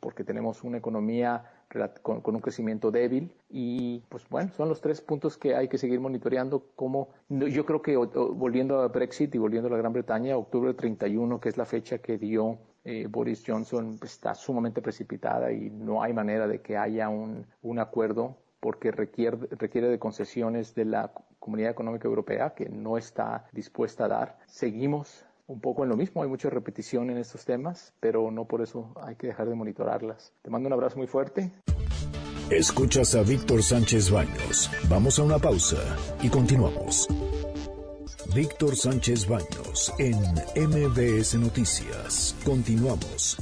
porque tenemos una economía con, un crecimiento débil. Y pues bueno, son los tres puntos que hay que seguir monitoreando como yo creo que volviendo a Brexit y volviendo a la Gran Bretaña, octubre 31, que es la fecha que dio eh, Boris Johnson, está sumamente precipitada y no hay manera de que haya un, un acuerdo porque requiere, requiere de concesiones de la Comunidad Económica Europea que no está dispuesta a dar. Seguimos un poco en lo mismo, hay mucha repetición en estos temas, pero no por eso hay que dejar de monitorarlas. Te mando un abrazo muy fuerte. Escuchas a Víctor Sánchez Baños. Vamos a una pausa y continuamos. Víctor Sánchez Baños en MBS Noticias. Continuamos.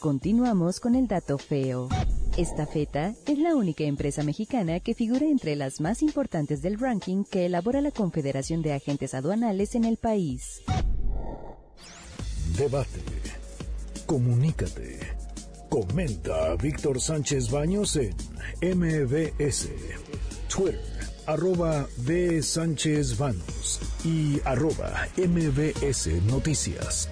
Continuamos con el dato feo. Esta feta es la única empresa mexicana que figura entre las más importantes del ranking que elabora la Confederación de Agentes Aduanales en el país. Debate. Comunícate. Comenta a Víctor Sánchez Baños en MBS. Twitter, arroba B. Sánchez Baños y arroba MBS Noticias.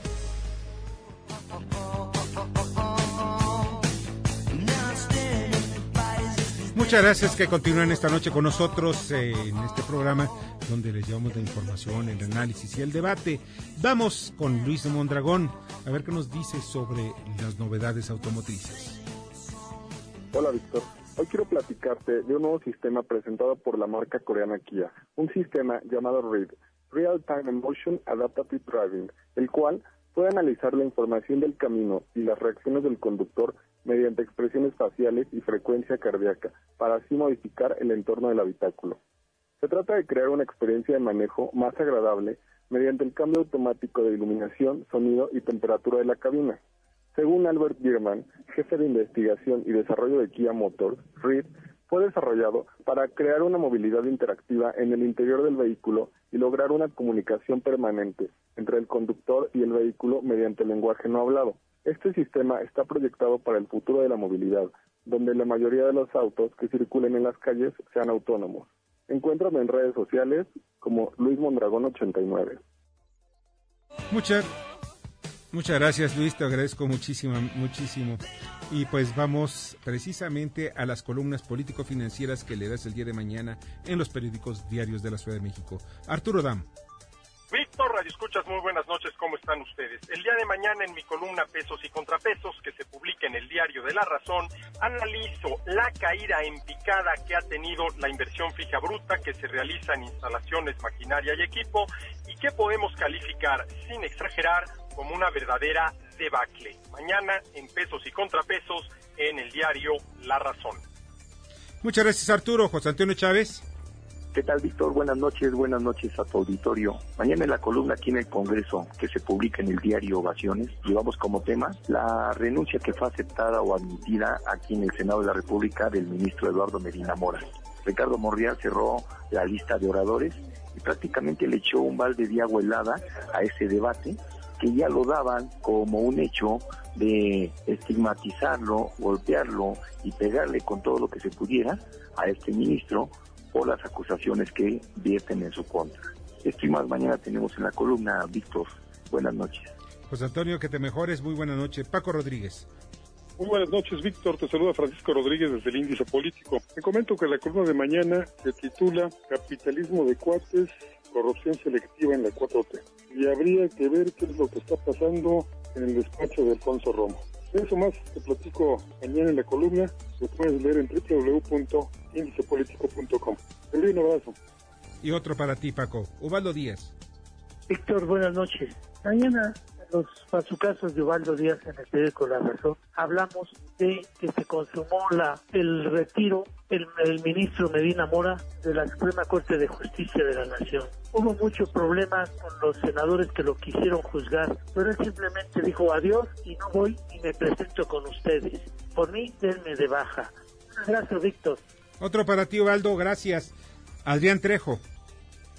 Muchas gracias que continúen esta noche con nosotros en este programa donde les llevamos la información, el análisis y el debate. Vamos con Luis Mondragón a ver qué nos dice sobre las novedades automotrices. Hola Víctor, hoy quiero platicarte de un nuevo sistema presentado por la marca coreana Kia, un sistema llamado READ, Real Time Emotion Adaptive Driving, el cual puede analizar la información del camino y las reacciones del conductor mediante expresiones faciales y frecuencia cardíaca, para así modificar el entorno del habitáculo. Se trata de crear una experiencia de manejo más agradable mediante el cambio automático de iluminación, sonido y temperatura de la cabina. Según Albert Bierman, jefe de investigación y desarrollo de Kia Motors, READ fue desarrollado para crear una movilidad interactiva en el interior del vehículo y lograr una comunicación permanente entre el conductor y el vehículo mediante lenguaje no hablado. Este sistema está proyectado para el futuro de la movilidad, donde la mayoría de los autos que circulen en las calles sean autónomos. Encuéntrame en redes sociales como Luis Mondragón 89. Muchas, muchas gracias Luis, te agradezco muchísimo, muchísimo. Y pues vamos precisamente a las columnas político-financieras que le das el día de mañana en los periódicos diarios de la Ciudad de México. Arturo Dam. Víctor, Radio Escuchas, muy buenas noches, ¿cómo están ustedes? El día de mañana en mi columna Pesos y Contrapesos, que se publica en el diario de La Razón, analizo la caída en picada que ha tenido la inversión fija bruta que se realiza en instalaciones, maquinaria y equipo y que podemos calificar, sin exagerar, como una verdadera debacle. Mañana en Pesos y Contrapesos en el diario La Razón. Muchas gracias Arturo. José Antonio Chávez. ¿Qué tal, Víctor? Buenas noches, buenas noches a tu auditorio. Mañana en la columna aquí en el Congreso, que se publica en el diario Ovaciones, llevamos como tema la renuncia que fue aceptada o admitida aquí en el Senado de la República del ministro Eduardo Medina Mora. Ricardo Morrial cerró la lista de oradores y prácticamente le echó un balde de agua helada a ese debate que ya lo daban como un hecho de estigmatizarlo, golpearlo y pegarle con todo lo que se pudiera a este ministro o las acusaciones que vierten en su contra. Esto y más mañana tenemos en la columna, Víctor. Buenas noches. José Antonio, que te mejores. Muy buenas noches. Paco Rodríguez. Muy buenas noches, Víctor. Te saluda Francisco Rodríguez desde el Índice Político. Te comento que la columna de mañana se titula Capitalismo de cuates, corrupción selectiva en la 4T. Y habría que ver qué es lo que está pasando en el despacho de Alfonso Romo. Eso más te platico mañana en la columna. Lo puedes leer en www.indicepolitico.com. Te un abrazo. Y otro para ti, Paco. Ubaldo Díaz. Víctor, buenas noches. Mañana los pazucazos de Ubaldo Díaz en el periódico La Razón, hablamos de que se consumó la, el retiro el, el, ministro Medina Mora de la Suprema Corte de Justicia de la Nación. Hubo mucho problema con los senadores que lo quisieron juzgar, pero él simplemente dijo adiós y no voy y me presento con ustedes. Por mí, denme de baja Gracias, Víctor. Otro para ti, Valdo, gracias. Adrián Trejo.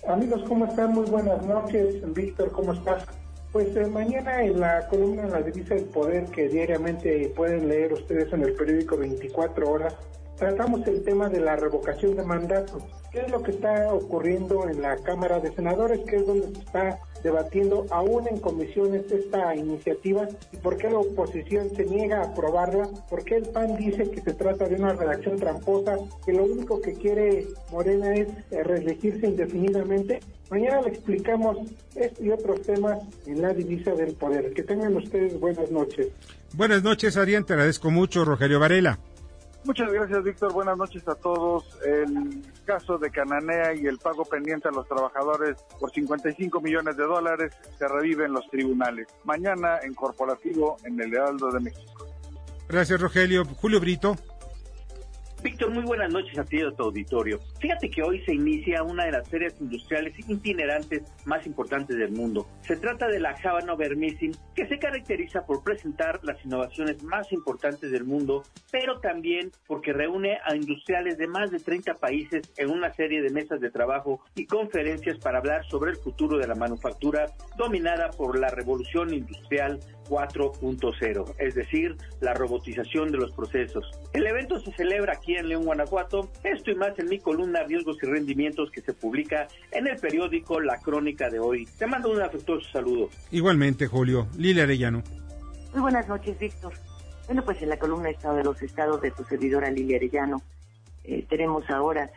Amigos, ¿cómo están? Muy buenas noches. Víctor, ¿cómo estás? Pues eh, mañana en la columna La Divisa del Poder, que diariamente pueden leer ustedes en el periódico 24 horas, tratamos el tema de la revocación de mandato. ¿Qué es lo que está ocurriendo en la Cámara de Senadores? ¿Qué es donde se está debatiendo aún en comisiones esta iniciativa? ¿Y por qué la oposición se niega a aprobarla? ¿Por qué el PAN dice que se trata de una redacción tramposa, que lo único que quiere Morena es eh, reelegirse indefinidamente? Mañana le explicamos este y otros temas en la divisa del poder. Que tengan ustedes buenas noches. Buenas noches, Adrián. Te agradezco mucho, Rogelio Varela. Muchas gracias, Víctor. Buenas noches a todos. El caso de Cananea y el pago pendiente a los trabajadores por 55 millones de dólares se revive en los tribunales. Mañana en corporativo en el Heraldo de México. Gracias, Rogelio. Julio Brito. Víctor, muy buenas noches a ti y a tu auditorio. Fíjate que hoy se inicia una de las ferias industriales itinerantes más importantes del mundo. Se trata de la Havanover Missing, que se caracteriza por presentar las innovaciones más importantes del mundo, pero también porque reúne a industriales de más de 30 países en una serie de mesas de trabajo y conferencias para hablar sobre el futuro de la manufactura dominada por la revolución industrial 4.0, es decir, la robotización de los procesos. El evento se celebra aquí en León, Guanajuato. Esto y más en mi columna Riesgos y Rendimientos que se publica en el periódico La Crónica de hoy. Te mando un afectuoso saludo. Igualmente, Julio. Lilia Arellano. Muy buenas noches, Víctor. Bueno, pues en la columna Estado de los Estados de tu servidora Lilia Arellano eh, tenemos ahora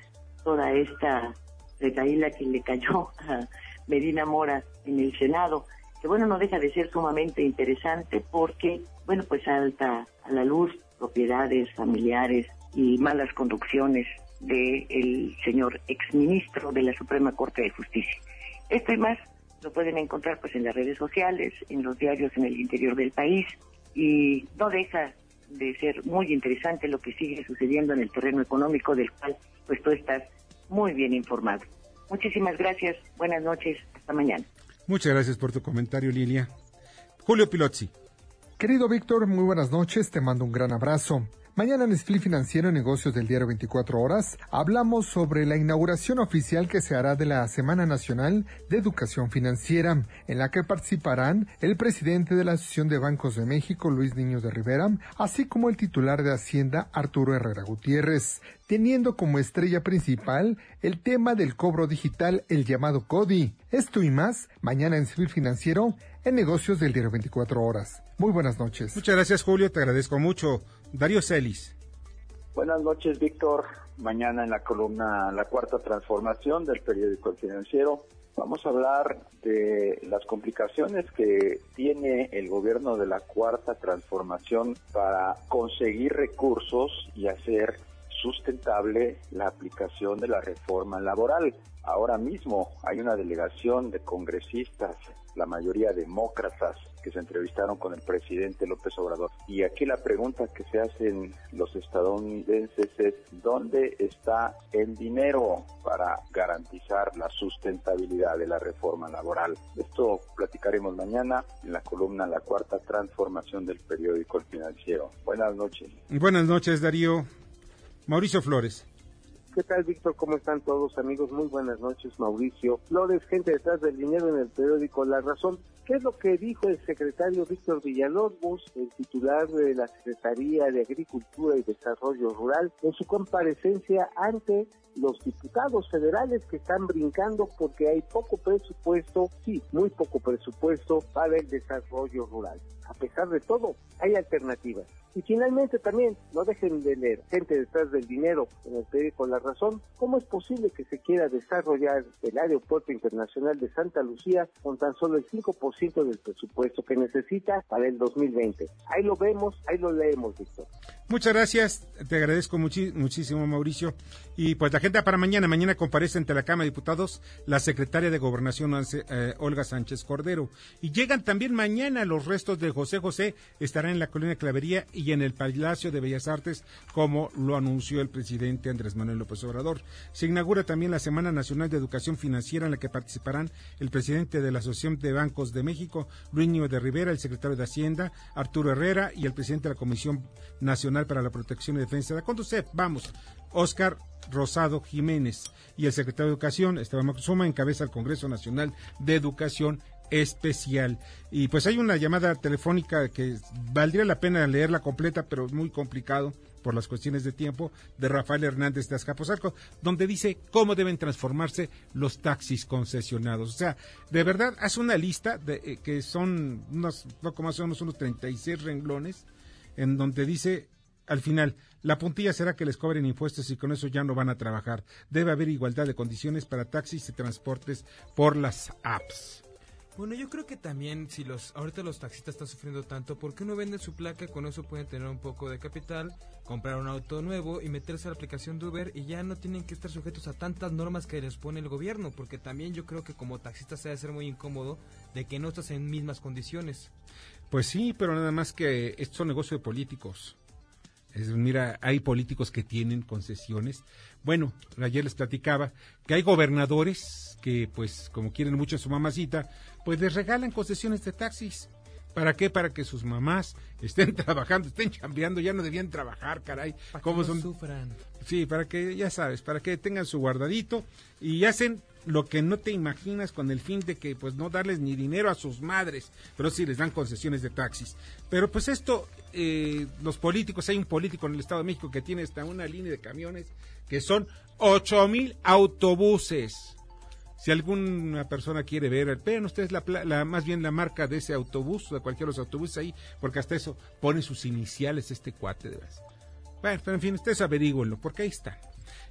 toda esta recaída que le cayó a Medina Mora en el Senado que bueno, no deja de ser sumamente interesante porque, bueno, pues salta a la luz propiedades familiares y malas conducciones del señor exministro de la Suprema Corte de Justicia. Esto y más lo pueden encontrar pues en las redes sociales, en los diarios en el interior del país y no deja de ser muy interesante lo que sigue sucediendo en el terreno económico del cual pues tú estás muy bien informado. Muchísimas gracias, buenas noches, hasta mañana. Muchas gracias por tu comentario, Lilia. Julio Pilotzi. Querido Víctor, muy buenas noches, te mando un gran abrazo. Mañana en Split Financiero Negocios del Diario 24 Horas hablamos sobre la inauguración oficial que se hará de la Semana Nacional de Educación Financiera, en la que participarán el presidente de la Asociación de Bancos de México, Luis Niño de Rivera, así como el titular de Hacienda, Arturo Herrera Gutiérrez, teniendo como estrella principal el tema del cobro digital, el llamado CODI. Esto y más, mañana en Split Financiero en Negocios del Diario 24 Horas. Muy buenas noches. Muchas gracias, Julio, te agradezco mucho. Darío Celis. Buenas noches, Víctor. Mañana en la columna La Cuarta Transformación del periódico El Financiero vamos a hablar de las complicaciones que tiene el gobierno de la Cuarta Transformación para conseguir recursos y hacer sustentable la aplicación de la reforma laboral. Ahora mismo hay una delegación de congresistas, la mayoría demócratas, que se entrevistaron con el presidente López Obrador. Y aquí la pregunta que se hacen los estadounidenses es, ¿dónde está el dinero para garantizar la sustentabilidad de la reforma laboral? Esto platicaremos mañana en la columna La Cuarta Transformación del periódico El Financiero. Buenas noches. Buenas noches, Darío. Mauricio Flores. ¿Qué tal, Víctor? ¿Cómo están todos, amigos? Muy buenas noches, Mauricio. Flores, gente detrás del dinero en el periódico La Razón. ¿Qué es lo que dijo el secretario Víctor Villalobos, el titular de la Secretaría de Agricultura y Desarrollo Rural, en su comparecencia ante los diputados federales que están brincando porque hay poco presupuesto, sí, muy poco presupuesto para el desarrollo rural? A pesar de todo, hay alternativas. Y finalmente también, no dejen de leer, gente detrás del dinero en el periódico La Razón, ¿cómo es posible que se quiera desarrollar el aeropuerto internacional de Santa Lucía con tan solo el 5% del presupuesto que necesita para el 2020? Ahí lo vemos, ahí lo leemos, Víctor. Muchas gracias, te agradezco muchísimo, Mauricio. Y pues la gente para mañana, mañana comparece ante la Cámara de Diputados la secretaria de Gobernación, eh, Olga Sánchez Cordero. Y llegan también mañana los restos de José José, estarán en la Colonia Clavería y en el Palacio de Bellas Artes, como lo anunció el presidente Andrés Manuel López Obrador. Se inaugura también la Semana Nacional de Educación Financiera, en la que participarán el presidente de la Asociación de Bancos de México, Luis Niño de Rivera, el secretario de Hacienda, Arturo Herrera, y el presidente de la Comisión Nacional para la Protección y Defensa de la Conducef. Vamos, Oscar Rosado Jiménez y el secretario de Educación, Esteban Moctezuma, encabeza el Congreso Nacional de Educación especial. Y pues hay una llamada telefónica que valdría la pena leerla completa, pero es muy complicado por las cuestiones de tiempo, de Rafael Hernández de Azcapotzalco, donde dice cómo deben transformarse los taxis concesionados. O sea, de verdad, hace una lista de, eh, que son unos, poco más o menos unos 36 renglones, en donde dice al final, la puntilla será que les cobren impuestos y con eso ya no van a trabajar. Debe haber igualdad de condiciones para taxis y transportes por las apps. Bueno, yo creo que también si los ahorita los taxistas están sufriendo tanto, ¿por qué no venden su placa? Con eso pueden tener un poco de capital, comprar un auto nuevo y meterse a la aplicación de Uber y ya no tienen que estar sujetos a tantas normas que les pone el gobierno, porque también yo creo que como taxista se debe ser muy incómodo de que no estás en mismas condiciones. Pues sí, pero nada más que esto son negocios de políticos. Mira, hay políticos que tienen concesiones. Bueno, ayer les platicaba que hay gobernadores que, pues, como quieren mucho a su mamacita, pues les regalan concesiones de taxis. ¿Para qué? Para que sus mamás estén trabajando, estén chambeando, ya no debían trabajar, caray. Para ¿Cómo que no son? sufran. Sí, para que, ya sabes, para que tengan su guardadito y hacen lo que no te imaginas con el fin de que pues no darles ni dinero a sus madres, pero sí les dan concesiones de taxis. Pero pues esto, eh, los políticos, hay un político en el Estado de México que tiene hasta una línea de camiones que son ocho mil autobuses. Si alguna persona quiere ver, vean ustedes la, la- más bien la marca de ese autobús, de cualquiera de los autobuses ahí, porque hasta eso pone sus iniciales este cuate de. Bueno, pero en fin, ustedes averígüenlo, porque ahí está.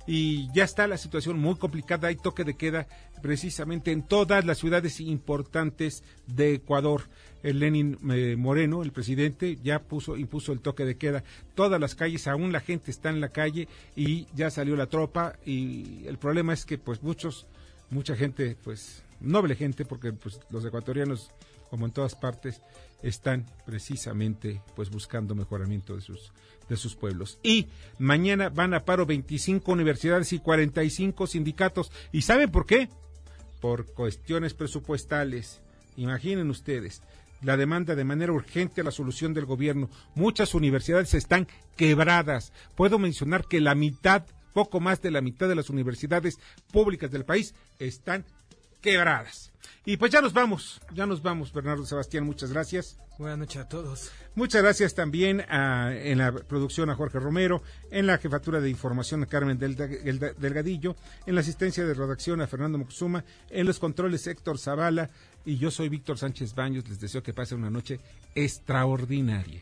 Y ya está la situación muy complicada. Hay toque de queda precisamente en todas las ciudades importantes de Ecuador. El Lenin eh, Moreno, el presidente, ya puso, impuso el toque de queda. Todas las calles, aún la gente está en la calle y ya salió la tropa. Y el problema es que, pues, muchos, mucha gente, pues, noble gente, porque pues, los ecuatorianos, como en todas partes, están precisamente, pues, buscando mejoramiento de sus de sus pueblos. Y mañana van a paro 25 universidades y 45 sindicatos. ¿Y saben por qué? Por cuestiones presupuestales. Imaginen ustedes la demanda de manera urgente a la solución del gobierno. Muchas universidades están quebradas. Puedo mencionar que la mitad, poco más de la mitad de las universidades públicas del país están quebradas. Y pues ya nos vamos, ya nos vamos, Bernardo Sebastián, muchas gracias. Buenas noches a todos. Muchas gracias también a- en la producción a Jorge Romero, en la jefatura de información a Carmen Del- Del- Delgadillo, en la asistencia de redacción a Fernando Moxuma, en los controles Héctor Zavala y yo soy Víctor Sánchez Baños. Les deseo que pasen una noche extraordinaria.